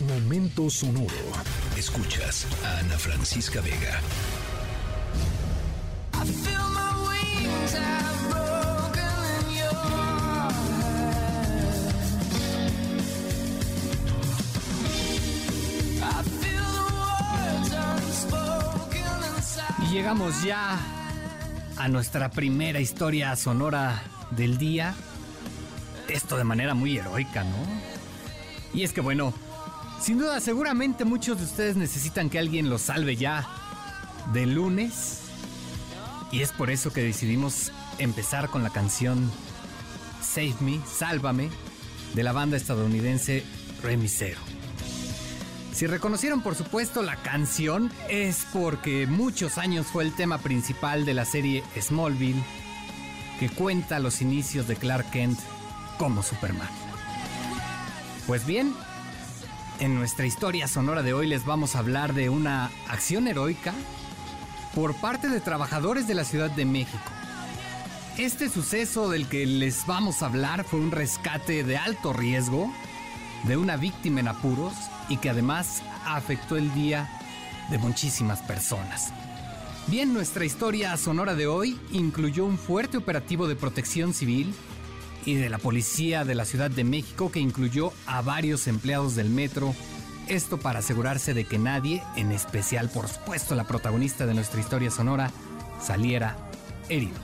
Momento sonoro. Escuchas a Ana Francisca Vega. Y llegamos ya a nuestra primera historia sonora del día. Esto de manera muy heroica, ¿no? Y es que bueno, sin duda seguramente muchos de ustedes necesitan que alguien los salve ya de lunes. Y es por eso que decidimos empezar con la canción Save Me, Sálvame, de la banda estadounidense Remisero. Si reconocieron por supuesto la canción es porque muchos años fue el tema principal de la serie Smallville que cuenta los inicios de Clark Kent como Superman. Pues bien, en nuestra historia sonora de hoy les vamos a hablar de una acción heroica por parte de trabajadores de la Ciudad de México. Este suceso del que les vamos a hablar fue un rescate de alto riesgo de una víctima en apuros y que además afectó el día de muchísimas personas. Bien, nuestra historia sonora de hoy incluyó un fuerte operativo de protección civil y de la policía de la Ciudad de México que incluyó a varios empleados del metro. Esto para asegurarse de que nadie, en especial por supuesto la protagonista de nuestra historia sonora, saliera herido.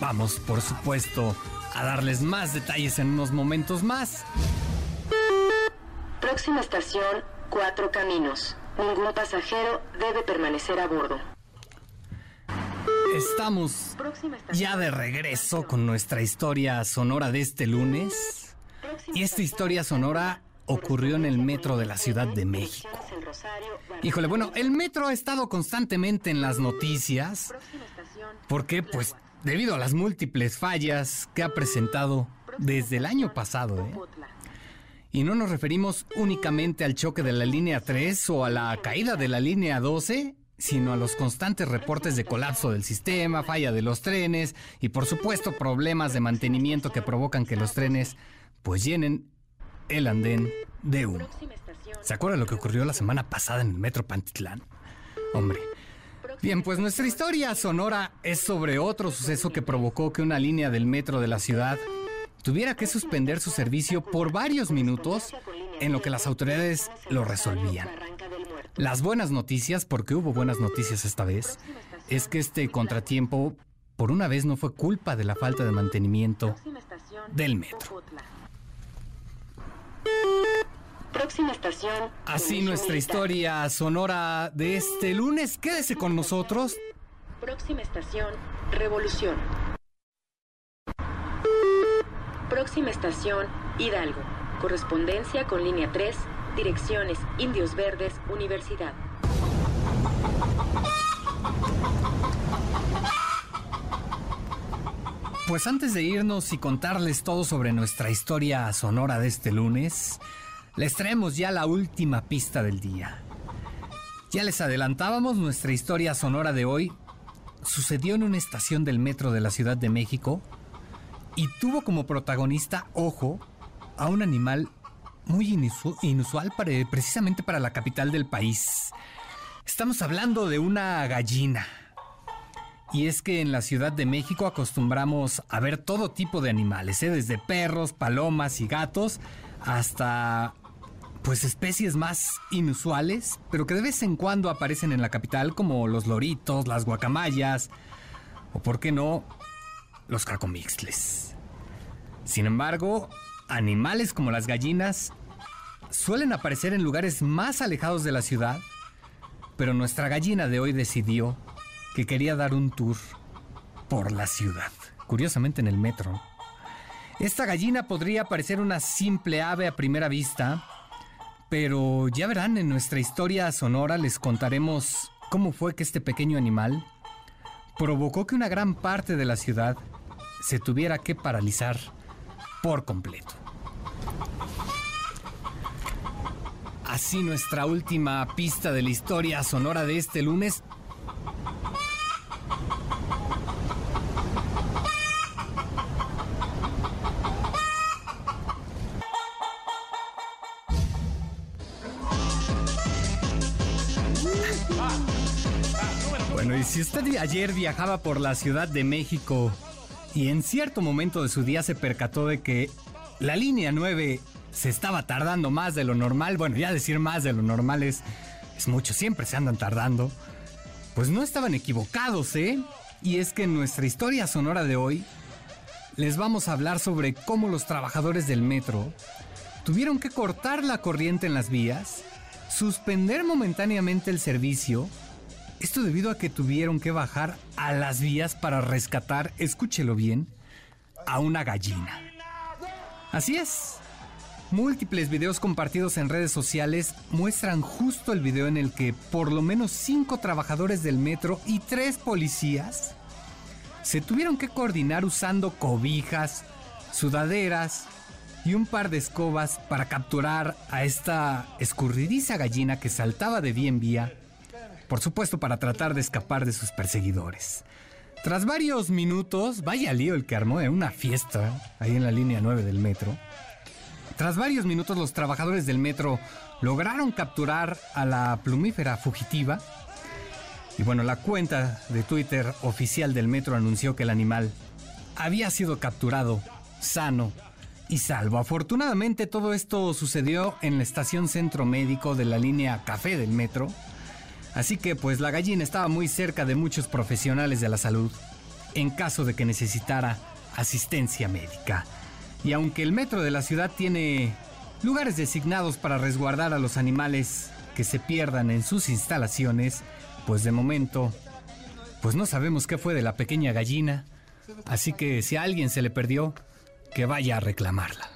Vamos, por supuesto, a darles más detalles en unos momentos más. Próxima estación, Cuatro Caminos. Ningún pasajero debe permanecer a bordo. Estamos ya de regreso con nuestra historia sonora de este lunes. Y esta historia sonora ocurrió en el metro de la Ciudad de México. Híjole, bueno, el metro ha estado constantemente en las noticias. Porque, pues, debido a las múltiples fallas que ha presentado desde el año pasado, ¿eh? Y no nos referimos únicamente al choque de la línea 3 o a la caída de la línea 12, sino a los constantes reportes de colapso del sistema, falla de los trenes y por supuesto problemas de mantenimiento que provocan que los trenes pues llenen el andén de humo. ¿Se acuerdan lo que ocurrió la semana pasada en el metro Pantitlán? Hombre. Bien, pues nuestra historia sonora es sobre otro suceso que provocó que una línea del metro de la ciudad tuviera que suspender su servicio por varios minutos en lo que las autoridades lo resolvían. Las buenas noticias, porque hubo buenas noticias esta vez, es que este contratiempo por una vez no fue culpa de la falta de mantenimiento del metro. Próxima estación. Así nuestra historia sonora de este lunes. Quédese con nosotros. Próxima estación, Revolución. Próxima estación, Hidalgo. Correspondencia con línea 3, direcciones Indios Verdes, Universidad. Pues antes de irnos y contarles todo sobre nuestra historia sonora de este lunes, les traemos ya la última pista del día. Ya les adelantábamos, nuestra historia sonora de hoy sucedió en una estación del metro de la Ciudad de México y tuvo como protagonista, ojo, a un animal muy inusual para, precisamente para la capital del país. Estamos hablando de una gallina. Y es que en la Ciudad de México acostumbramos a ver todo tipo de animales, ¿eh? desde perros, palomas y gatos, hasta pues especies más inusuales, pero que de vez en cuando aparecen en la capital como los loritos, las guacamayas, o por qué no, los cacomixles. Sin embargo, animales como las gallinas suelen aparecer en lugares más alejados de la ciudad, pero nuestra gallina de hoy decidió que quería dar un tour por la ciudad, curiosamente en el metro. Esta gallina podría parecer una simple ave a primera vista, pero ya verán, en nuestra historia sonora les contaremos cómo fue que este pequeño animal provocó que una gran parte de la ciudad se tuviera que paralizar por completo. Así nuestra última pista de la historia sonora de este lunes. Bueno, y si usted ayer viajaba por la Ciudad de México y en cierto momento de su día se percató de que la línea 9 se estaba tardando más de lo normal, bueno, ya decir más de lo normal es, es mucho, siempre se andan tardando, pues no estaban equivocados, ¿eh? Y es que en nuestra historia sonora de hoy les vamos a hablar sobre cómo los trabajadores del metro tuvieron que cortar la corriente en las vías, suspender momentáneamente el servicio, esto debido a que tuvieron que bajar a las vías para rescatar, escúchelo bien, a una gallina. Así es. Múltiples videos compartidos en redes sociales muestran justo el video en el que por lo menos cinco trabajadores del metro y tres policías se tuvieron que coordinar usando cobijas, sudaderas y un par de escobas para capturar a esta escurridiza gallina que saltaba de vía en vía, por supuesto para tratar de escapar de sus perseguidores. Tras varios minutos, vaya lío el que armó en una fiesta ahí en la línea 9 del metro. Tras varios minutos los trabajadores del metro lograron capturar a la plumífera fugitiva. Y bueno, la cuenta de Twitter oficial del metro anunció que el animal había sido capturado, sano y salvo. Afortunadamente todo esto sucedió en la estación centro médico de la línea Café del metro. Así que pues la gallina estaba muy cerca de muchos profesionales de la salud en caso de que necesitara asistencia médica. Y aunque el metro de la ciudad tiene lugares designados para resguardar a los animales que se pierdan en sus instalaciones, pues de momento, pues no sabemos qué fue de la pequeña gallina, así que si a alguien se le perdió, que vaya a reclamarla.